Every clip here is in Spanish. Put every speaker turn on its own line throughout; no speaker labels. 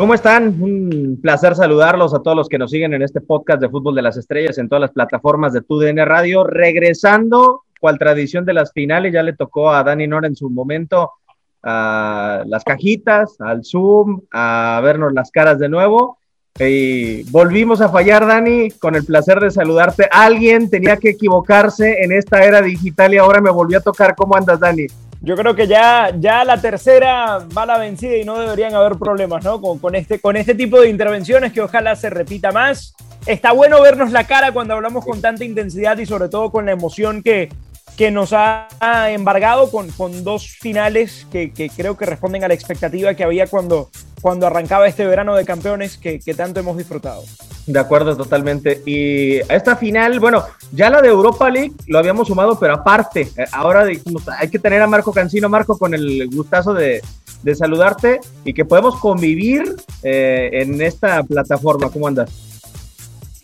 ¿Cómo están? Un placer saludarlos a todos los que nos siguen en este podcast de Fútbol de las Estrellas en todas las plataformas de TUDN Radio. Regresando, cual tradición de las finales, ya le tocó a Dani Nora en su momento a las cajitas, al Zoom, a vernos las caras de nuevo. Y volvimos a fallar, Dani, con el placer de saludarte. Alguien tenía que equivocarse en esta era digital y ahora me volvió a tocar. ¿Cómo andas, Dani?
Yo creo que ya, ya la tercera va la vencida y no deberían haber problemas, ¿no? Con, con, este, con este tipo de intervenciones que ojalá se repita más. Está bueno vernos la cara cuando hablamos con tanta intensidad y sobre todo con la emoción que, que nos ha embargado con, con dos finales que, que, creo que responden a la expectativa que había cuando, cuando arrancaba este verano de campeones que, que tanto hemos disfrutado.
De acuerdo, totalmente. Y esta final, bueno, ya la de Europa League lo habíamos sumado, pero aparte, eh, ahora hay que tener a Marco Cancino, Marco, con el gustazo de, de saludarte y que podemos convivir eh, en esta plataforma. ¿Cómo andas?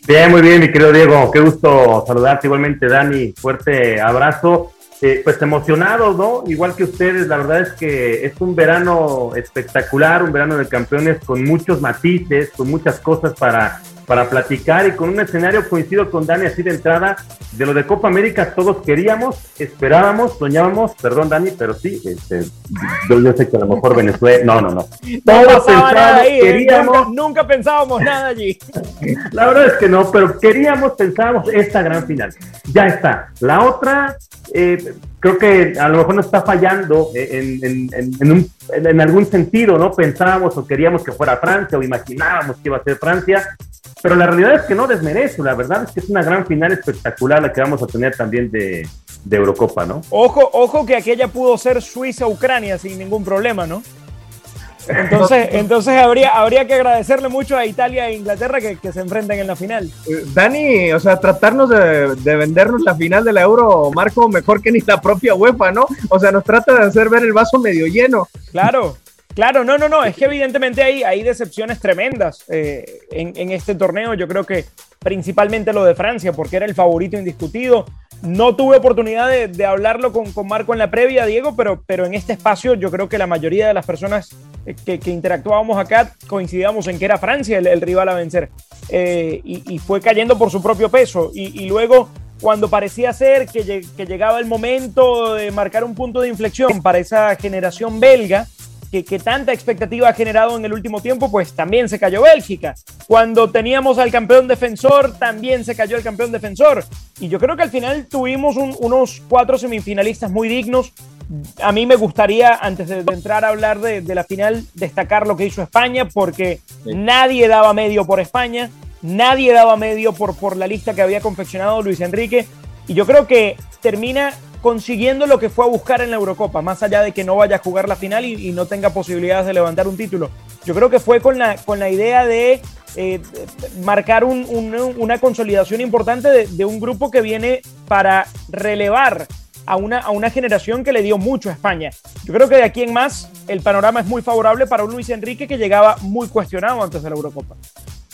Bien, muy bien, mi querido Diego. Qué gusto saludarte igualmente, Dani. Fuerte abrazo. Eh, pues emocionados, ¿no? Igual que ustedes, la verdad es que es un verano espectacular, un verano de campeones con muchos matices, con muchas cosas para para platicar y con un escenario coincido con Dani así de entrada de lo de Copa América todos queríamos, esperábamos, soñábamos, perdón Dani, pero sí, este, yo, yo, sé que a lo mejor Venezuela, no, no, no.
Todos pensábamos, ahí, ¿eh? queríamos, nunca, nunca, pensábamos nada allí.
La verdad es que no, pero queríamos, pensábamos esta gran final. Ya está. La otra, eh, creo que a lo mejor nos está fallando en, en, en, en, un, en algún sentido, ¿no? Pensábamos o queríamos que fuera Francia o imaginábamos que iba a ser Francia pero la realidad es que no desmerece, la verdad es que es una gran final espectacular la que vamos a tener también de, de Eurocopa, ¿no?
Ojo, ojo que aquella pudo ser Suiza-Ucrania sin ningún problema, ¿no? Entonces, entonces habría, habría que agradecerle mucho a Italia e Inglaterra que, que se enfrenten en la final.
Dani, o sea, tratarnos de, de, vendernos la final de la Euro, Marco, mejor que ni la propia UEFA, ¿no? O sea, nos trata de hacer ver el vaso medio lleno.
Claro. Claro, no, no, no, es que evidentemente hay, hay decepciones tremendas eh, en, en, este torneo. Yo creo que principalmente lo de Francia, porque era el favorito indiscutido. No tuve oportunidad de, de hablarlo con, con, Marco en la previa, Diego, pero, pero en este espacio yo creo que la mayoría de las personas que, que interactuábamos acá coincidíamos en que era Francia el, el rival a vencer. Eh, y, y, fue cayendo por su propio peso. Y, y luego cuando parecía ser que, que, llegaba el momento de marcar un punto de inflexión para esa generación belga, que, que, tanta expectativa ha generado en el último tiempo, pues también se cayó Bélgica. Cuando teníamos al campeón defensor, también se cayó el campeón defensor. Y yo creo que al final tuvimos un, unos cuatro semifinalistas muy dignos. A mí me gustaría, antes de, de entrar a hablar de, de, la final, destacar lo que hizo España, porque sí. nadie daba medio por España, nadie daba medio por, por la lista que había confeccionado Luis Enrique. Y yo creo que termina consiguiendo lo que fue a buscar en la Eurocopa, más allá de que no vaya a jugar la final y, y no tenga posibilidades de levantar un título. Yo creo que fue con la, con la idea de eh, marcar un, un, una consolidación importante de, de, un grupo que viene para relevar a una, a una generación que le dio mucho a España. Yo creo que de aquí en más el panorama es muy favorable para un Luis Enrique que llegaba muy cuestionado antes de la Eurocopa.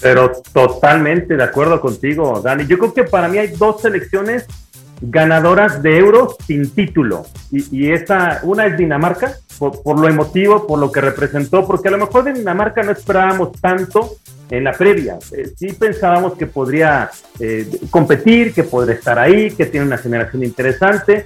Pero totalmente de acuerdo contigo, Dani. Yo creo que para mí hay dos selecciones ganadoras de euros sin título. Y, y esta, una es Dinamarca, por, por, lo emotivo, por lo que representó, porque a lo mejor de Dinamarca no esperábamos tanto en la previa. Eh, sí pensábamos que podría eh, competir, que podría estar ahí, que tiene una generación interesante,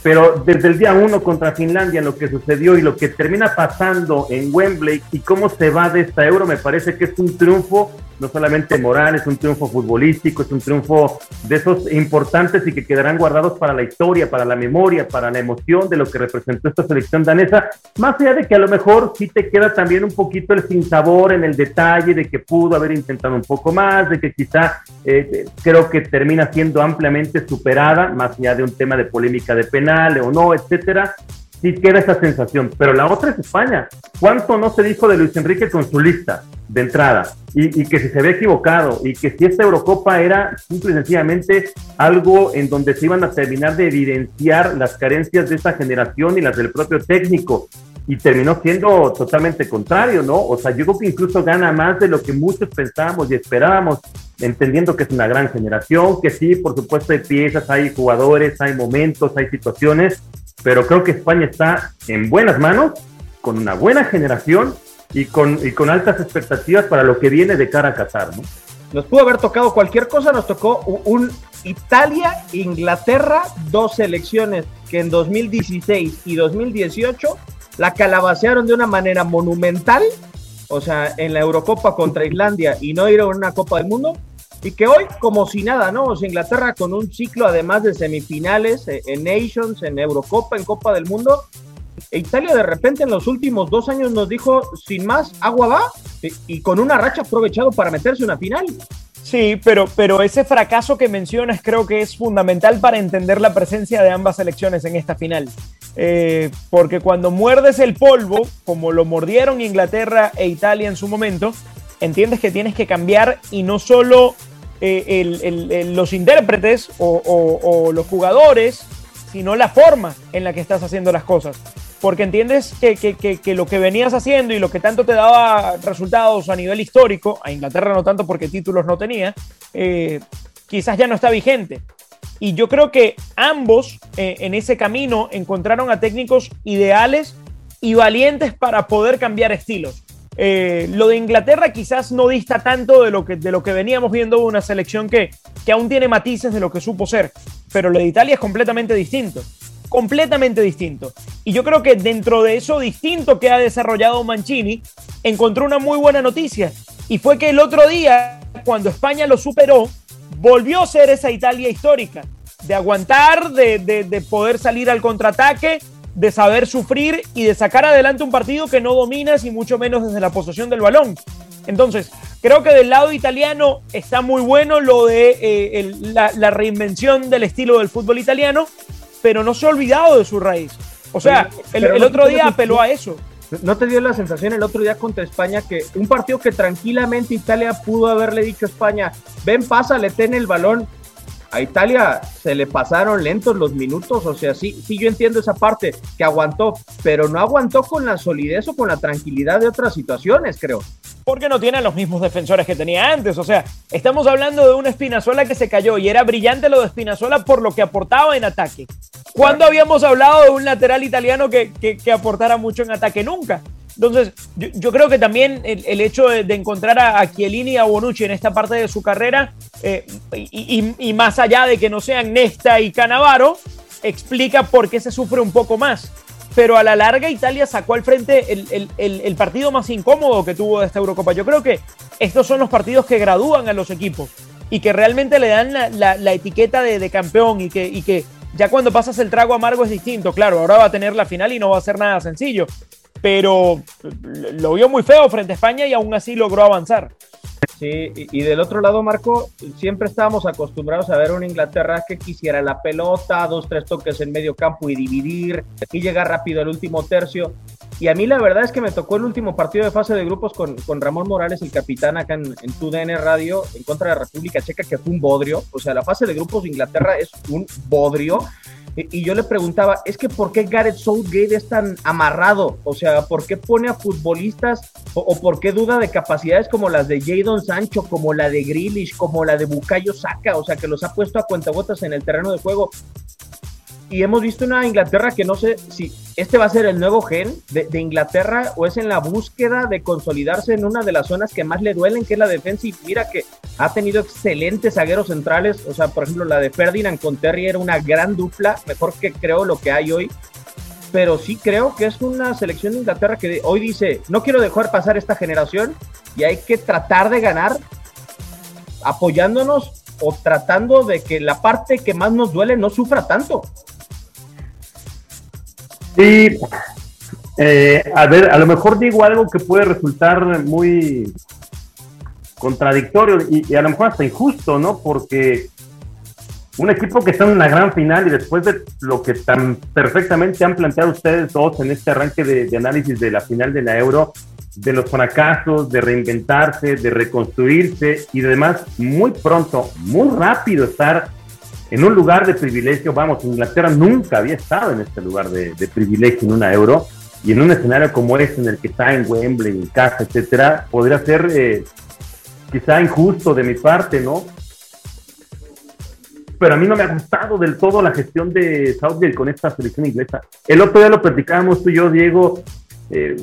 pero desde el día uno contra Finlandia, lo que sucedió y lo que termina pasando en Wembley y cómo se va de esta euro, me parece que es un triunfo no solamente moral, es un triunfo futbolístico, es un triunfo de esos importantes y que quedarán guardados para la historia, para la memoria, para la emoción de lo que representó esta selección danesa, más allá de que a lo mejor sí te queda también un poquito el sinsabor en el detalle de que pudo haber intentado un poco más, de que quizá eh, creo que termina siendo ampliamente superada, más allá de un tema de polémica de penal o no, etcétera, sí queda esa sensación. Pero la otra es España. ¿Cuánto no se dijo de Luis Enrique con su lista de entrada? Y, que si se había equivocado y que si esta Eurocopa era simple y sencillamente algo en donde se iban a terminar de evidenciar las carencias de esta generación y las del propio técnico. Y terminó siendo totalmente contrario, ¿no? O sea, yo creo que incluso gana más de lo que muchos pensábamos y esperábamos, entendiendo que es una gran generación, que sí, por supuesto hay piezas, hay jugadores, hay momentos, hay situaciones, pero creo que España está en buenas manos, con una buena generación y con, y con altas expectativas para lo que viene de cara a Qatar, ¿no?
Nos pudo haber tocado cualquier cosa, nos tocó un Italia, Inglaterra, dos selecciones que en 2016 y 2018 la calabacearon de una manera monumental, o sea, en la Eurocopa contra Islandia y no ir a una Copa del Mundo, y que hoy, como si nada, ¿no? O sea, Inglaterra con un ciclo además de semifinales eh, en Nations, en Eurocopa, en Copa del Mundo. E Italia de repente en los últimos dos años nos dijo, sin más, agua va, y, con una racha aprovechado para meterse una final.
Sí, pero, pero ese fracaso que mencionas creo que es fundamental para entender la presencia de ambas selecciones en esta final. Eh, porque cuando muerdes el polvo, como lo mordieron Inglaterra e Italia en su momento, entiendes que tienes que cambiar y no solo eh, los intérpretes o, los jugadores, sino la forma en la que estás haciendo las cosas. Porque entiendes que, lo que venías haciendo y lo que tanto te daba resultados a nivel histórico, a Inglaterra no tanto porque títulos no tenía, eh, quizás ya no está vigente. Y yo creo que ambos eh, en ese camino encontraron a técnicos ideales y valientes para poder cambiar estilos. Eh, lo de Inglaterra quizás no dista tanto de lo que, de lo que veníamos viendo una selección que, que aún tiene matices de lo que supo ser, pero lo de Italia es completamente distinto, completamente distinto. Y yo creo que dentro de eso distinto que ha desarrollado Mancini, encontró una muy buena noticia, y fue que el otro día, cuando España lo superó, volvió a ser esa Italia histórica, de aguantar, de, de poder salir al contraataque, de saber sufrir y de sacar adelante un partido que no dominas y mucho menos desde la posesión del balón. Entonces, creo que del lado italiano está muy bueno lo de eh, la, reinvención del estilo del fútbol italiano, pero no se ha olvidado de su raíz. O sea, el, otro día apeló a eso.
¿No te dio la sensación el otro día contra España que un partido que tranquilamente Italia pudo haberle dicho a España, ven, pásale, ten el balón, a Italia se le pasaron lentos los minutos, o sea, sí, sí yo entiendo esa parte, que aguantó, pero no aguantó con la solidez o con la tranquilidad de otras situaciones, creo.
Porque no tiene los mismos defensores que tenía antes, o sea, estamos hablando de una Espinazola que se cayó y era brillante lo de Espinazola por lo que aportaba en ataque. ¿Cuándo habíamos hablado de un lateral italiano que, que aportara mucho en ataque? Nunca. Entonces, yo, creo que también el, hecho de, encontrar a, Chiellini y a Bonucci en esta parte de su carrera, eh, y, más allá de que no sean Nesta y Canavaro, explica por qué se sufre un poco más. Pero a la larga Italia sacó al frente el, partido más incómodo que tuvo de esta Eurocopa. Yo creo que estos son los partidos que gradúan a los equipos y que realmente le dan la, etiqueta de, campeón y que ya cuando pasas el trago amargo es distinto. Claro, ahora va a tener la final y no va a ser nada sencillo pero lo vio muy feo frente a España y aún así logró avanzar.
Sí, y, del otro lado, Marco, siempre estábamos acostumbrados a ver una Inglaterra que quisiera la pelota, dos, tres toques en medio campo y dividir, y llegar rápido al último tercio. Y a mí la verdad es que me tocó el último partido de fase de grupos con, con Ramón Morales, el capitán acá en, en TUDN Radio, en contra de la República Checa, que fue un bodrio. O sea, la fase de grupos de Inglaterra es un bodrio. Y yo le preguntaba, es que ¿por qué Gareth Southgate es tan amarrado? O sea, ¿por qué pone a futbolistas o, por qué duda de capacidades como las de Jadon Sancho, como la de Grealish, como la de Bukayo Saka? O sea, que los ha puesto a cuentagotas en el terreno de juego y hemos visto una Inglaterra que no sé si este va a ser el nuevo gen de, Inglaterra o es en la búsqueda de consolidarse en una de las zonas que más le duelen, que es la defensa. Y mira que ha tenido excelentes zagueros centrales. O sea, por ejemplo, la de Ferdinand con Terry era una gran dupla, mejor que creo lo que hay hoy. Pero sí creo que es una selección de Inglaterra que hoy dice, no quiero dejar pasar esta generación y hay que tratar de ganar apoyándonos o tratando de que la parte que más nos duele no sufra tanto.
Sí, eh, a ver, a lo mejor digo algo que puede resultar muy contradictorio y, a lo mejor hasta injusto, ¿no? Porque un equipo que está en una gran final y después de lo que tan perfectamente han planteado ustedes dos en este arranque de, análisis de la final de la Euro, de los fracasos, de reinventarse, de reconstruirse y además muy pronto, muy rápido estar en un lugar de privilegio. Vamos, Inglaterra nunca había estado en este lugar de, privilegio en una Euro y en un escenario como este en el que está en Wembley, en casa, etcétera, podría ser eh, quizá injusto de mi parte, ¿no? pero a mí no me ha gustado del todo la gestión de Southgate con esta selección inglesa. El otro día lo platicábamos tú y yo, Diego, eh,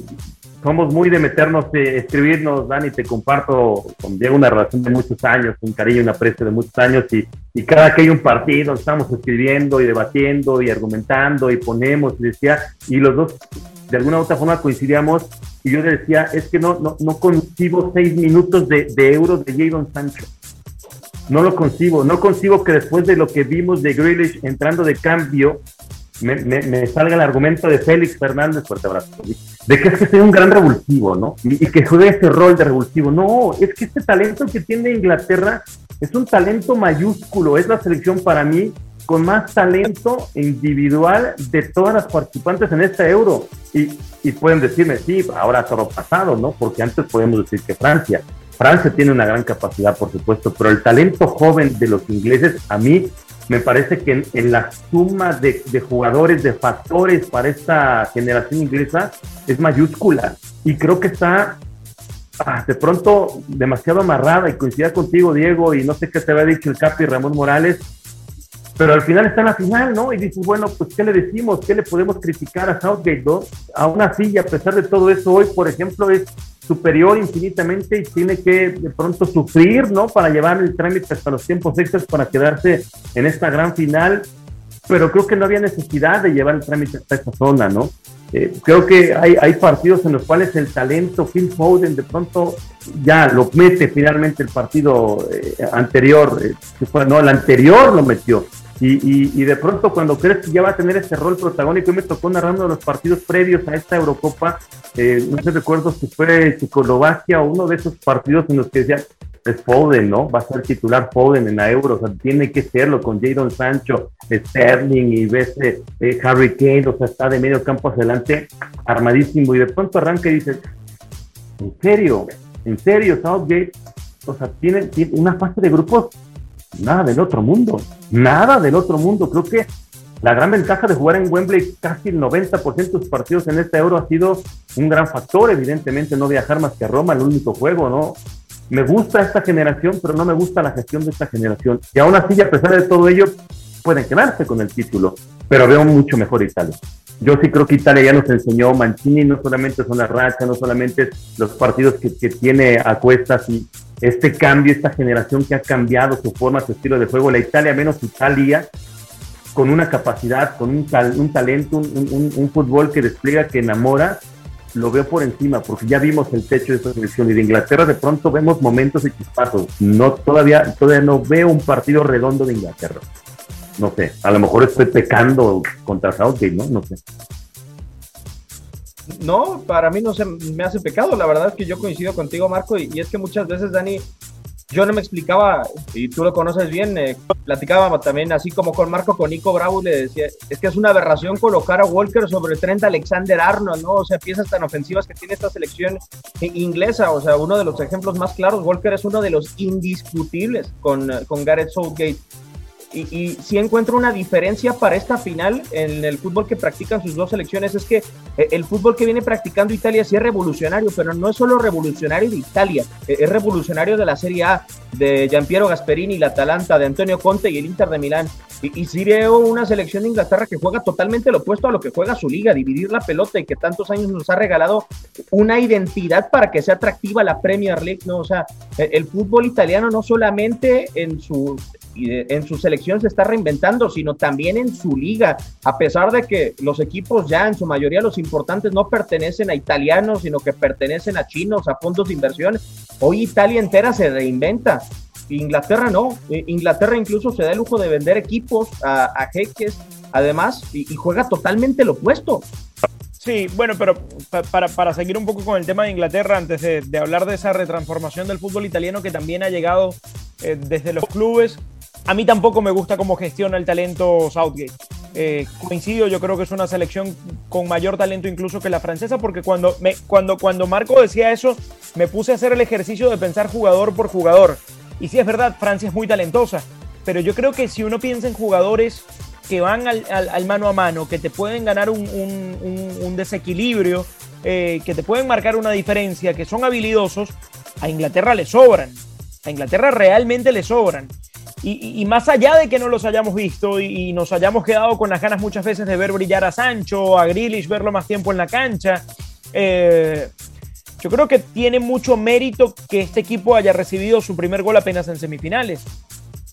somos muy de meternos, de escribirnos, Dani, te comparto con Diego una relación de muchos años, un cariño un aprecio de muchos años, y, y cada que hay un partido estamos escribiendo y debatiendo y argumentando y ponemos, y decía, y los dos de alguna u otra forma coincidíamos, y yo decía, es que no, no, no concibo seis minutos de, de euros de Jadon Sancho. No lo concibo, no concibo que después de lo que vimos de Grealish entrando de cambio, me, salga el argumento de Félix Fernández, fuerte abrazo, de que es que sea un gran revulsivo, ¿no? Y, que juegue ese rol de revulsivo. No, es que este talento que tiene Inglaterra es un talento mayúsculo, es la selección para mí con más talento individual de todas las participantes en este euro. Y, y pueden decirme, sí, ahora todo pasado, ¿no? Porque antes podemos decir que Francia. Francia tiene una gran capacidad, por supuesto, pero el talento joven de los ingleses, a mí me parece que en, la suma de, jugadores, de factores para esta generación inglesa, es mayúscula. Y creo que está ah, de pronto demasiado amarrada y coincida contigo, Diego, y no sé qué te había dicho el Capi Ramón Morales, pero al final está en la final, ¿no? Y dices, bueno, pues ¿qué le decimos? ¿Qué le podemos criticar a Southgate, ¿no? Aún así, a pesar de todo eso, hoy, por ejemplo, es superior infinitamente y tiene que de pronto sufrir, ¿no? Para llevar el trámite hasta los tiempos extras para quedarse en esta gran final. Pero creo que no había necesidad de llevar el trámite hasta esa zona, ¿no? Eh, creo que hay, hay partidos en los cuales el talento, Phil Foden, de pronto ya lo mete finalmente el partido eh, anterior, eh, no, el anterior lo metió y, y, de pronto cuando crees que ya va a tener ese rol protagónico, y me tocó narrando los partidos previos a esta Eurocopa, eh, no sé recuerdo si fue Checoslovaquia o uno de esos partidos en los que decían, es Foden, ¿no? Va a ser titular Foden en la Euro, o sea, tiene que serlo con Jadon Sancho, Sterling y ves eh, Harry Kane, o sea, está de medio campo hacia adelante, armadísimo, y de pronto arranca y dices, ¿en serio? ¿En serio, Southgate? O sea, tiene, tiene una fase de grupos nada del otro mundo, nada del otro mundo. Creo que la gran ventaja de jugar en Wembley, casi el 90% de sus partidos en este euro ha sido un gran factor, evidentemente no viajar más que a Roma, el único juego, ¿no? Me gusta esta generación, pero no me gusta la gestión de esta generación. Y aún así, a pesar de todo ello, pueden quedarse con el título, pero veo mucho mejor Italia. Yo sí creo que Italia ya nos enseñó, Mancini no solamente son las rachas, no solamente los partidos que, que tiene a cuestas y, este cambio, esta generación que ha cambiado su forma, su estilo de juego, la Italia menos Italia, con una capacidad, con un, un talento, un, fútbol que despliega, que enamora, lo veo por encima, porque ya vimos el techo de esta selección y de Inglaterra de pronto vemos momentos y chispazos. No, todavía, todavía no veo un partido redondo de Inglaterra. No sé, a lo mejor estoy pecando contra Southgate, ¿no? No sé.
No, para mí no se me hace pecado. La verdad es que yo coincido contigo, Marco, y, es que muchas veces, Dani, yo no me explicaba, y tú lo conoces bien, eh, platicaba también, así como con Marco, con Nico Bravo, le decía, es que es una aberración colocar a Walker sobre Trent Alexander Arnold, ¿no? O sea, piezas tan ofensivas que tiene esta selección inglesa, o sea, uno de los ejemplos más claros, Walker es uno de los indiscutibles con, con Gareth Southgate y, y sí encuentro una diferencia para esta final en el fútbol que practican sus dos selecciones. Es que eh, el fútbol que viene practicando Italia sí es revolucionario, pero no es solo revolucionario de Italia, eh, es revolucionario de la Serie A, de Giampiero Gasperini, la Atalanta, de Antonio Conte y el Inter de Milán. Y, y sí veo una selección de Inglaterra que juega totalmente lo opuesto a lo que juega su liga, dividir la pelota y que tantos años nos ha regalado una identidad para que sea atractiva la Premier League, ¿no? O sea, el fútbol italiano no solamente en su en su selección se está reinventando, sino también en su liga, a pesar de que los equipos ya en su mayoría los importantes no pertenecen a italianos, sino que pertenecen a chinos, a fondos de inversión. Hoy Italia entera se reinventa. Inglaterra no, eh, Inglaterra incluso se da el lujo de vender equipos a, jeques, además, y, juega totalmente lo opuesto.
Sí, bueno, pero para, para, seguir un poco con el tema de Inglaterra, antes de, hablar de esa retransformación del fútbol italiano que también ha llegado eh, desde los clubes, a mí tampoco me gusta cómo gestiona el talento Southgate. Eh, coincido, yo creo que es una selección con mayor talento incluso que la francesa, porque cuando, cuando, cuando Marco decía eso, me puse a hacer el ejercicio de pensar jugador por jugador. Y sí es verdad, Francia es muy talentosa, pero yo creo que si uno piensa en jugadores que van al, mano a mano, que te pueden ganar un, desequilibrio, eh, que te pueden marcar una diferencia, que son habilidosos, a Inglaterra le sobran. A Inglaterra realmente le sobran. Y, más allá de que no los hayamos visto y, nos hayamos quedado con las ganas muchas veces de ver brillar a Sancho, a Grealish, verlo más tiempo en la cancha, eh, yo creo que tiene mucho mérito que este equipo haya recibido su primer gol apenas en semifinales.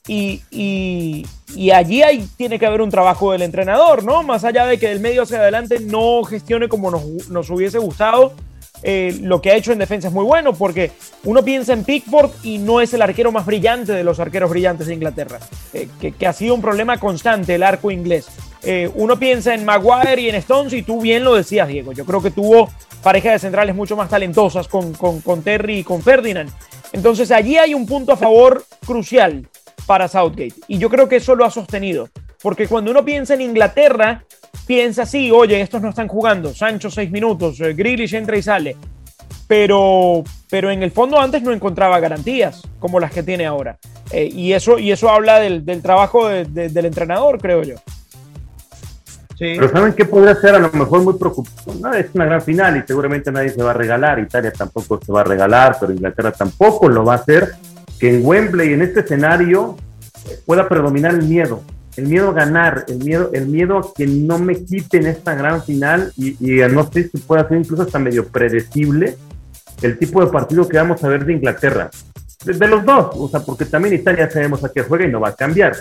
Y, allí hay, tiene que haber un trabajo del entrenador, ¿no? Más allá de que del medio hacia adelante no gestione como nos, nos hubiese gustado, eh, lo que ha hecho en defensa es muy bueno porque uno piensa en Pickford y no es el arquero más brillante de los arqueros brillantes de Inglaterra, eh, que, ha sido un problema constante el arco inglés. Eh, uno piensa en Maguire y en Stones y tú bien lo decías, Diego. Yo creo que tuvo pareja de centrales mucho más talentosas con, con Terry y con Ferdinand. Entonces allí hay un punto a favor crucial para Southgate y yo creo que eso lo ha sostenido. Porque cuando uno piensa en Inglaterra, piensa así, oye, estos no están jugando, Sancho seis minutos, eh, Grealish entra y sale. Pero, pero en el fondo antes no encontraba garantías como las que tiene ahora. Eh, y, eso, y eso habla del, trabajo del entrenador, creo yo.
Sí. Pero ¿saben qué podría ser? A lo mejor muy preocupante. No, es una gran final y seguramente nadie se va a regalar. Italia tampoco se va a regalar, pero Inglaterra tampoco lo va a hacer. Que en Wembley, en este escenario, pueda predominar el miedo el miedo a ganar, el miedo, el miedo a que no me quiten esta gran final y, no sé si pueda ser incluso hasta medio predecible el tipo de partido que vamos a ver de Inglaterra. De, los dos, o sea, porque también Italia sabemos a qué juega y no va a cambiar.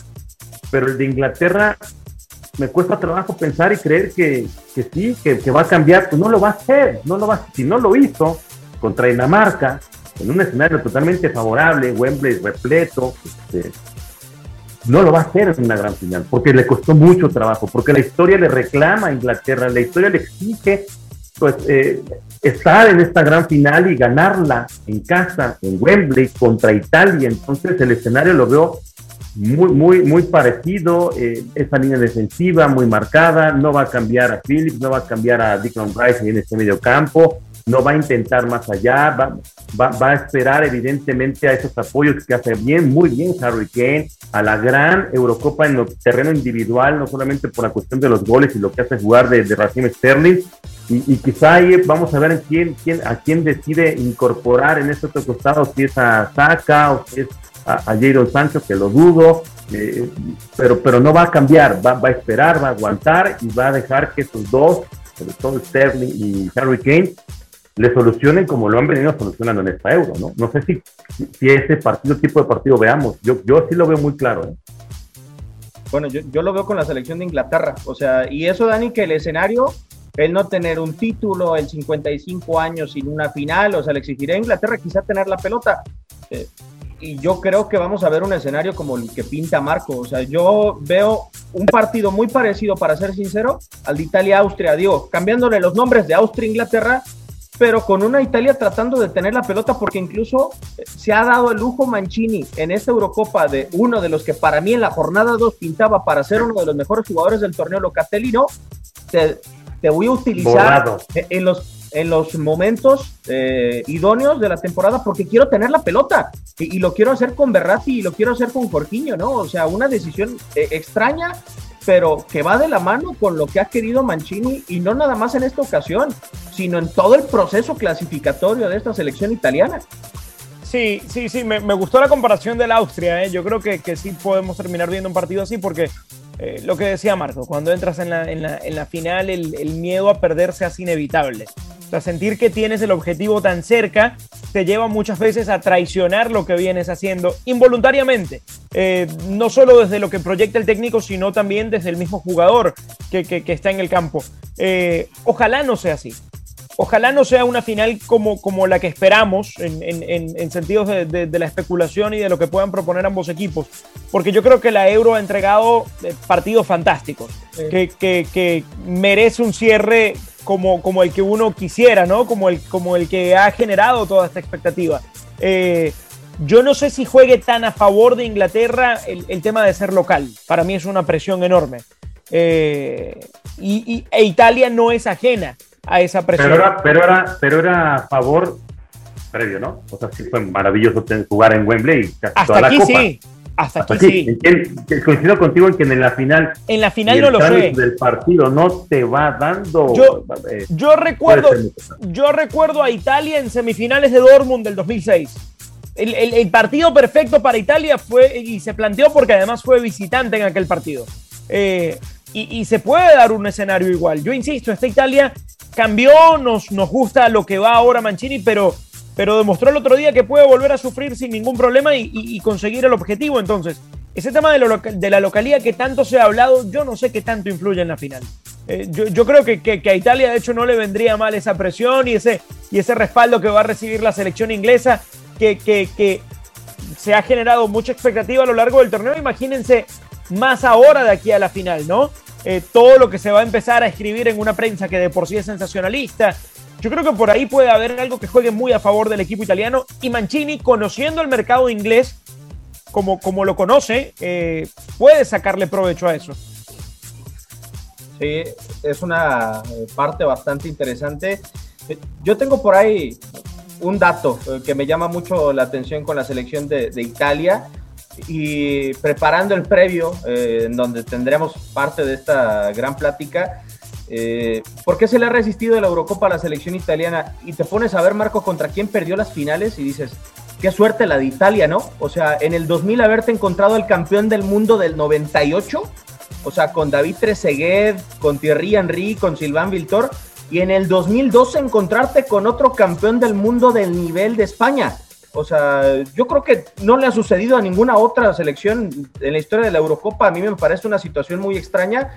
Pero el de Inglaterra me cuesta trabajo pensar y creer que, que sí, que, va a cambiar, pues no lo va a hacer, no lo va si no lo hizo contra Dinamarca, en un escenario totalmente favorable, Wembley repleto, este, no lo va a hacer en una gran final, porque le costó mucho trabajo, porque la historia le reclama a Inglaterra, la historia le exige pues eh, estar en esta gran final y ganarla en casa, en Wembley, contra Italia. Entonces el escenario lo veo muy, muy, muy parecido, eh, esa línea defensiva muy marcada, no va a cambiar a Phillips, no va a cambiar a Declan Rice en este medio campo, no va a intentar más allá, va, va, a esperar evidentemente a esos apoyos que hace bien, muy bien Harry Kane, a la gran Eurocopa en el terreno individual, no solamente por la cuestión de los goles y lo que hace jugar de, de Sterling, y, quizá ahí vamos a ver quién, a quién decide incorporar en este otro costado, si es a Saka o si es a, a Jadon Sancho, que lo dudo, eh, pero, pero no va a cambiar, va, va a esperar, va a aguantar y va a dejar que esos dos, sobre todo Sterling y Harry Kane, le solucionen como lo han venido solucionando en esta euro, ¿no? No sé si, si ese partido, tipo de partido veamos. Yo, yo sí lo veo muy claro. ¿eh?
Bueno, yo, yo, lo veo con la selección de Inglaterra. O sea, y eso, Dani, que el escenario, el no tener un título, el 55 años sin una final, o sea, le exigiría a Inglaterra quizá tener la pelota. Eh, y yo creo que vamos a ver un escenario como el que pinta Marco. O sea, yo veo un partido muy parecido, para ser sincero, al de Italia-Austria. Digo, cambiándole los nombres de Austria-Inglaterra, pero con una Italia tratando de tener la pelota, porque incluso eh, se ha dado el lujo Mancini en esta Eurocopa de uno de los que para mí en la jornada 2 pintaba para ser uno de los mejores jugadores del torneo Locatelli, ¿no? Te, voy a utilizar en los, en los momentos eh, idóneos de la temporada porque quiero tener la pelota y, lo quiero hacer con Berratti y lo quiero hacer con Jorginho, ¿no? O sea, una decisión eh, extraña pero que va de la mano con lo que ha querido Mancini y no nada más en esta ocasión, sino en todo el proceso clasificatorio de esta selección italiana.
Sí, sí, sí, me, gustó la comparación del Austria, ¿eh? yo creo que, que, sí podemos terminar viendo un partido así porque eh, lo que decía Marco, cuando entras en la, en la, en la final el, el, miedo a perderse es inevitable. O sea, sentir que tienes el objetivo tan cerca te lleva muchas veces a traicionar lo que vienes haciendo involuntariamente. Eh, no solo desde lo que proyecta el técnico, sino también desde el mismo jugador que, está en el campo. Eh, ojalá no sea así. Ojalá no sea una final como, como la que esperamos en, en, en sentidos de, de, la especulación y de lo que puedan proponer ambos equipos, porque yo creo que la Euro ha entregado eh, partidos fantásticos, que, que, que, merece un cierre como, como el que uno quisiera, ¿no? Como el, como el que ha generado toda esta expectativa. Eh, Yo no sé si juegue tan a favor de Inglaterra el, tema de ser local. Para mí es una presión enorme. Eh, y, e Italia no es ajena a esa presión.
Pero era, pero era, pero era a favor previo, ¿no? O sea, sí fue maravilloso jugar en Wembley.
Hasta aquí sí. Hasta, aquí, sí.
coincido contigo en que en la final.
En la final no lo sé.
del partido no te va dando.
Yo, eh, yo recuerdo, yo recuerdo a Italia en semifinales de Dortmund del 2006. El, el, partido perfecto para Italia fue y se planteó porque además fue visitante en aquel partido. Eh, y, se puede dar un escenario igual. Yo insisto, esta Italia cambió, nos, nos gusta lo que va ahora Mancini, pero pero demostró el otro día que puede volver a sufrir sin ningún problema y, conseguir el objetivo. Entonces, ese tema de, la localidad que tanto se ha hablado, yo no sé qué tanto influye en la final. Eh, yo, creo que, a Italia, de hecho, no le vendría mal esa presión y ese, y ese respaldo que va a recibir la selección inglesa, que, que se ha generado mucha expectativa a lo largo del torneo. Imagínense más ahora de aquí a la final, ¿no? Eh, todo lo que se va a empezar a escribir en una prensa que de por sí es sensacionalista, yo creo que por ahí puede haber algo que juegue muy a favor del equipo italiano y Mancini, conociendo el mercado inglés como, como lo conoce, eh, puede sacarle provecho a eso.
Sí, es una eh, parte bastante interesante. Yo tengo por ahí un dato que me llama mucho la atención con la selección de Italia y preparando el previo, en donde tendremos parte de esta gran plática, eh, ¿Por qué se le ha resistido la Eurocopa a la selección italiana? Y te pones a ver, Marco, contra quién perdió las finales y dices, qué suerte la de Italia, ¿no? O sea, en el 2000 haberte encontrado el campeón del mundo del 98, o sea, con David Trezeguet, con Thierry Henry, con Silván Viltor, y en el 2012 encontrarte con otro campeón del mundo del nivel de España. O sea, yo creo que no le ha sucedido a ninguna otra selección en la historia de la Eurocopa. A mí me parece una situación muy extraña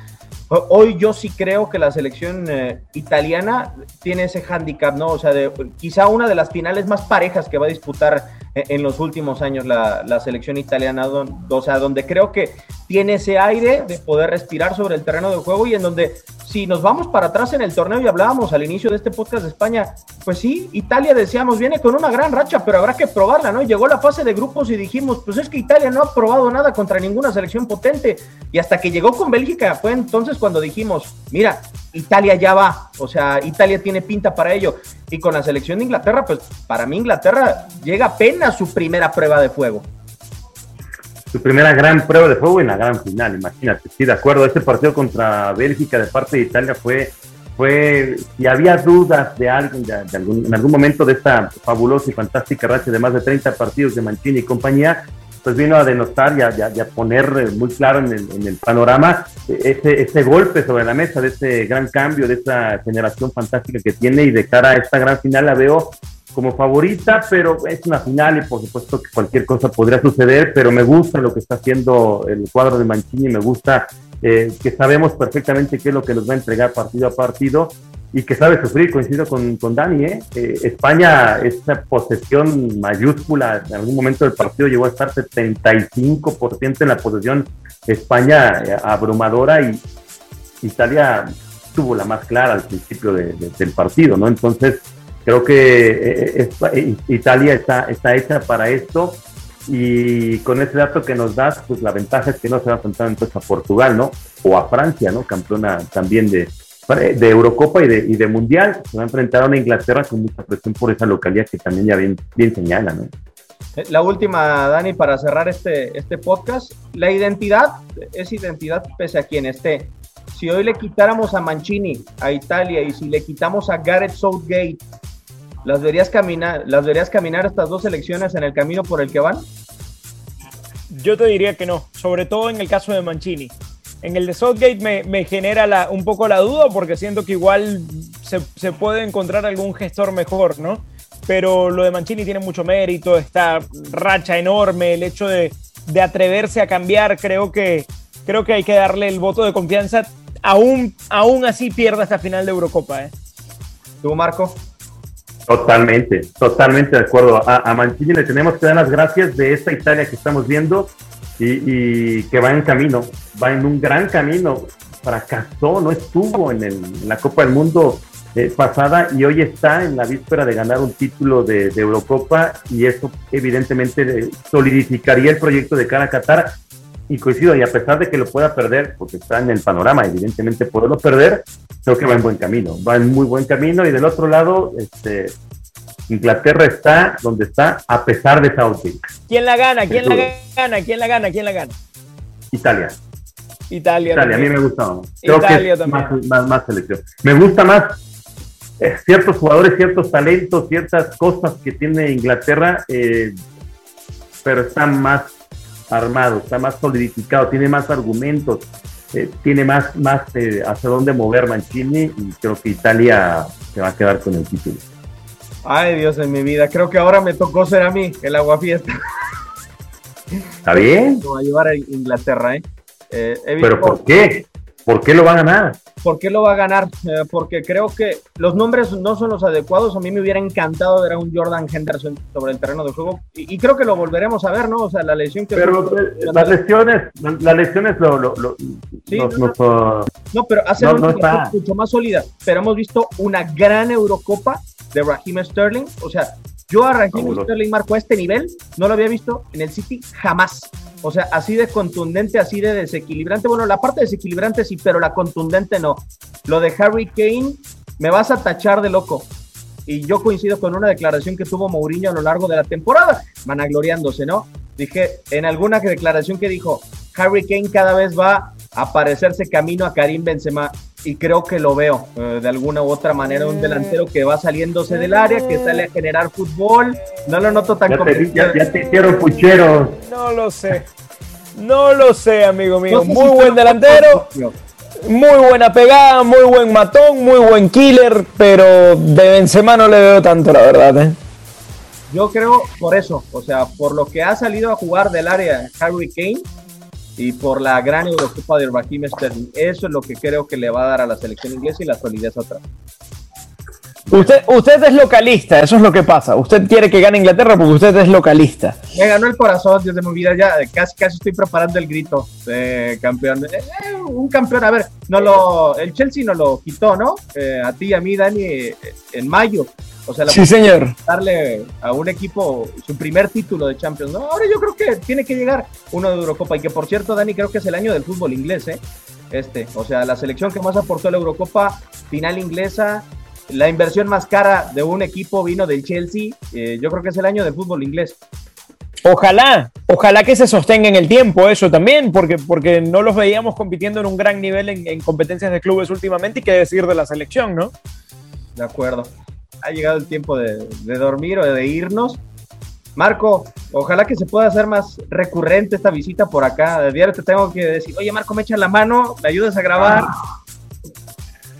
Hoy yo sí creo que la selección eh, italiana tiene ese hándicap, ¿no? O sea, de, quizá una de las finales más parejas que va a disputar eh, en, los últimos años la, selección italiana, o sea, donde creo que tiene ese aire de poder respirar sobre el terreno de juego y en donde si nos vamos para atrás en el torneo y hablábamos al inicio de este podcast de España, pues sí, Italia decíamos, viene con una gran racha, pero habrá que probarla, ¿no? Llegó la fase de grupos y dijimos, pues es que Italia no ha probado nada contra ninguna selección potente. Y hasta que llegó con Bélgica, fue entonces cuando dijimos, mira, Italia ya va, o sea, Italia tiene pinta para ello. Y con la selección de Inglaterra, pues para mí Inglaterra llega apenas su primera prueba de fuego
su primera gran prueba de fuego en la gran final, imagínate. Sí, de acuerdo, este partido contra Bélgica de parte de Italia fue, fue si había dudas de alguien, de, algún, en algún momento de esta fabulosa y fantástica racha de más de 30 partidos de Mancini y compañía, pues vino a denostar y a, poner eh, muy claro en el, en el panorama ese, ese, golpe sobre la mesa de ese gran cambio, de esta generación fantástica que tiene y de cara a esta gran final la veo como favorita, pero es una final y por supuesto que cualquier cosa podría suceder, pero me gusta lo que está haciendo el cuadro de Mancini, me gusta eh, que sabemos perfectamente qué es lo que nos va a entregar partido a partido y que sabe sufrir, coincido con, con Dani, ¿eh? eh España, esa posesión mayúscula, en algún momento del partido llegó a estar 75% en la posesión, España eh, abrumadora y Italia tuvo la más clara al principio del partido, ¿no? Entonces, Creo que eh, eh, Italia está, está hecha para esto y con ese dato que nos das, pues la ventaja es que no se va a enfrentar entonces a Portugal, ¿no? O a Francia, ¿no? Campeona también de, de Eurocopa y de, y de Mundial. Se va a enfrentar a una Inglaterra con mucha presión por esa localidad que también ya bien, bien señala, ¿no?
Eh, la última, Dani, para cerrar este, este podcast. La identidad es identidad pese a quien esté. Si hoy le quitáramos a Mancini, a Italia, y si le quitamos a Gareth Southgate, ¿Las verías caminar, las verías caminar estas dos selecciones en el camino por el que van?
Yo te diría que no, sobre todo en el caso de Mancini. En el de Southgate me, genera un poco la duda porque siento que igual se, puede encontrar algún gestor mejor, ¿no? Pero lo de Mancini tiene mucho mérito, esta racha enorme, el hecho de, atreverse a cambiar, creo que, creo que hay que darle el voto de confianza. Aún, aún así pierda esta final de Eurocopa. ¿eh?
¿Tú, Marco?
Totalmente, totalmente de acuerdo. A, Mancini le tenemos que dar las gracias de esta Italia que estamos viendo y, que va en camino, va en un gran camino. Fracasó, no estuvo en, la Copa del Mundo eh, pasada y hoy está en la víspera de ganar un título de, Eurocopa y eso evidentemente solidificaría el proyecto de cara a Qatar y coincido, y a pesar de que lo pueda perder, porque está en el panorama, evidentemente poderlo perder, creo que va en buen camino, va en muy buen camino y del otro lado, este, Inglaterra está donde está a pesar de Southgate.
¿Quién la gana? ¿Quién la gana? ¿Quién la gana? ¿Quién la gana?
Italia.
Italia.
Italia, a mí me gusta más. Creo que más, más, selección. Me gusta más eh, ciertos jugadores, ciertos talentos, ciertas cosas que tiene Inglaterra, eh, pero está más armado, está más solidificado, tiene más argumentos, eh, tiene más, más hacia dónde mover Mancini y creo que Italia se va a quedar con el título.
Ay, Dios en mi vida, creo que ahora me tocó ser a mí el aguafiesta.
¿Está bien?
Va a llevar a Inglaterra, ¿eh?
¿Pero por qué? ¿Por qué lo va a ganar?
¿Por qué lo va a ganar? Eh, porque creo que los nombres no son los adecuados. A mí me hubiera encantado ver a un Jordan Henderson sobre el terreno de juego y, creo que lo volveremos a ver, ¿no? O sea, la lesión que...
Pero eh, las lesiones, las lesiones lo... lo,
sí, no, pero hace mucho más sólida. Pero hemos visto una gran Eurocopa de Raheem Sterling. O sea, yo a Raheem Sterling marco a este nivel, no lo había visto en el City jamás. O sea, así de contundente, así de desequilibrante. Bueno, la parte desequilibrante sí, pero la contundente no. Lo de Harry Kane, me vas a tachar de loco. Y yo coincido con una declaración que tuvo Mourinho a lo largo de la temporada, vanagloriándose, ¿no? Dije, en alguna declaración que dijo, Harry Kane cada vez va a parecerse camino a Karim Benzema y creo que lo veo eh, de alguna u otra manera un delantero que va saliéndose del área, que sale a generar fútbol. No lo noto tan
ya ya, te hicieron puchero.
No lo sé. No lo sé, amigo mío. muy buen delantero. Muy buena pegada, muy buen matón, muy buen killer, pero de Benzema no le veo tanto, la verdad. ¿eh?
Yo creo por eso, o sea, por lo que ha salido a jugar del área Harry Kane, y por la gran Eurocopa de Raheem Sterling. Eso es lo que creo que le va a dar a la selección inglesa y la solidez atrás.
Usted, usted es localista, eso es lo que pasa. Usted quiere que gane Inglaterra porque usted es localista.
Me ganó el corazón, Dios de mi vida, ya casi, casi estoy preparando el grito de campeón. Eh, eh, un campeón, a ver, no lo, el Chelsea no lo quitó, ¿no? Eh, a ti y a mí, Dani, en mayo. O sea,
sí, señor.
darle a un equipo su primer título de Champions. ¿no? Ahora yo creo que tiene que llegar uno de Eurocopa. Y que por cierto, Dani, creo que es el año del fútbol inglés, ¿eh? Este, o sea, la selección que más aportó a la Eurocopa, final inglesa, la inversión más cara de un equipo vino del Chelsea. Eh, yo creo que es el año del fútbol inglés.
Ojalá, ojalá que se sostenga en el tiempo eso también, porque, porque no los veíamos compitiendo en un gran nivel en, en competencias de clubes últimamente y qué decir de la selección, ¿no?
De acuerdo ha llegado el tiempo de, dormir o de irnos. Marco, ojalá que se pueda hacer más recurrente esta visita por acá. De diario te tengo que decir, oye Marco, me echas la mano, me ayudas a grabar.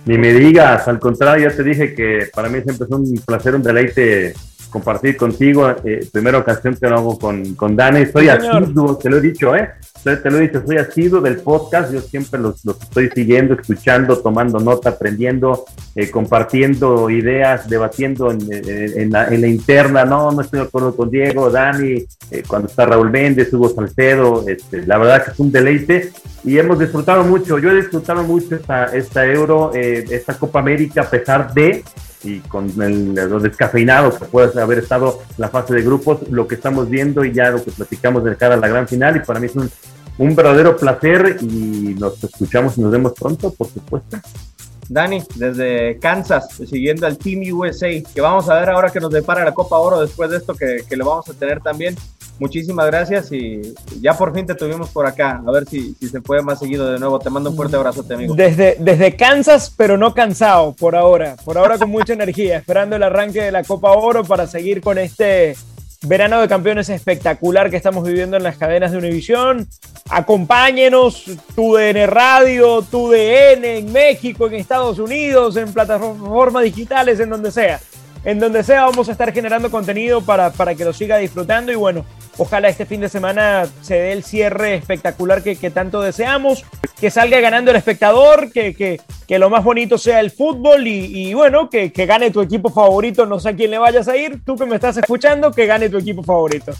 Ni me digas, al contrario, ya te dije que para mí siempre es un placer, un deleite compartir contigo. Eh, primera ocasión que lo hago con, con Dani. Soy asiduo, te lo he dicho, ¿eh? Te lo he dicho, soy asiduo del podcast. Yo siempre los, los estoy siguiendo, escuchando, tomando nota, aprendiendo, eh, compartiendo ideas, debatiendo en, en, la, en, la, interna. No, no estoy de acuerdo con Diego, Dani, eh, cuando está Raúl Méndez, Hugo Salcedo. Este, la verdad que es un deleite y hemos disfrutado mucho. Yo he disfrutado mucho esta, esta Euro, eh, esta Copa América, a pesar de y con el, lo descafeinado que puede haber estado la fase de grupos, lo que estamos viendo y ya lo que platicamos de cara a la gran final. Y para mí es un, un verdadero placer y nos escuchamos y nos vemos pronto, por supuesto.
Dani, desde Kansas, siguiendo al Team USA, que vamos a ver ahora que nos depara la Copa Oro después de esto que, que le vamos a tener también. Muchísimas gracias y ya por fin te tuvimos por acá. A ver si, si se puede más seguido de nuevo. Te mando un fuerte abrazo, amigo.
Desde, desde Kansas, pero no cansado por ahora. Por ahora con mucha energía, esperando el arranque de la Copa Oro para seguir con este verano de campeones espectacular que estamos viviendo en las cadenas de Univisión. Acompáñenos, tu DN Radio, tu DN en México, en Estados Unidos, en plataformas digitales, en donde sea. En donde sea vamos a estar generando contenido para, para que lo siga disfrutando y bueno, ojalá este fin de semana se dé el cierre espectacular que, que tanto deseamos, que salga ganando el espectador, que, que, que lo más bonito sea el fútbol y, bueno, que, gane tu equipo favorito, no sé a quién le vayas a ir, tú que me estás escuchando, que gane tu equipo favorito.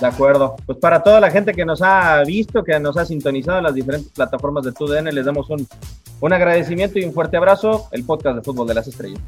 De acuerdo. Pues para toda la gente que nos ha visto, que nos ha sintonizado en las diferentes plataformas de TUDN, les damos un Un agradecimiento y un fuerte abrazo, el podcast de Fútbol de las Estrellas.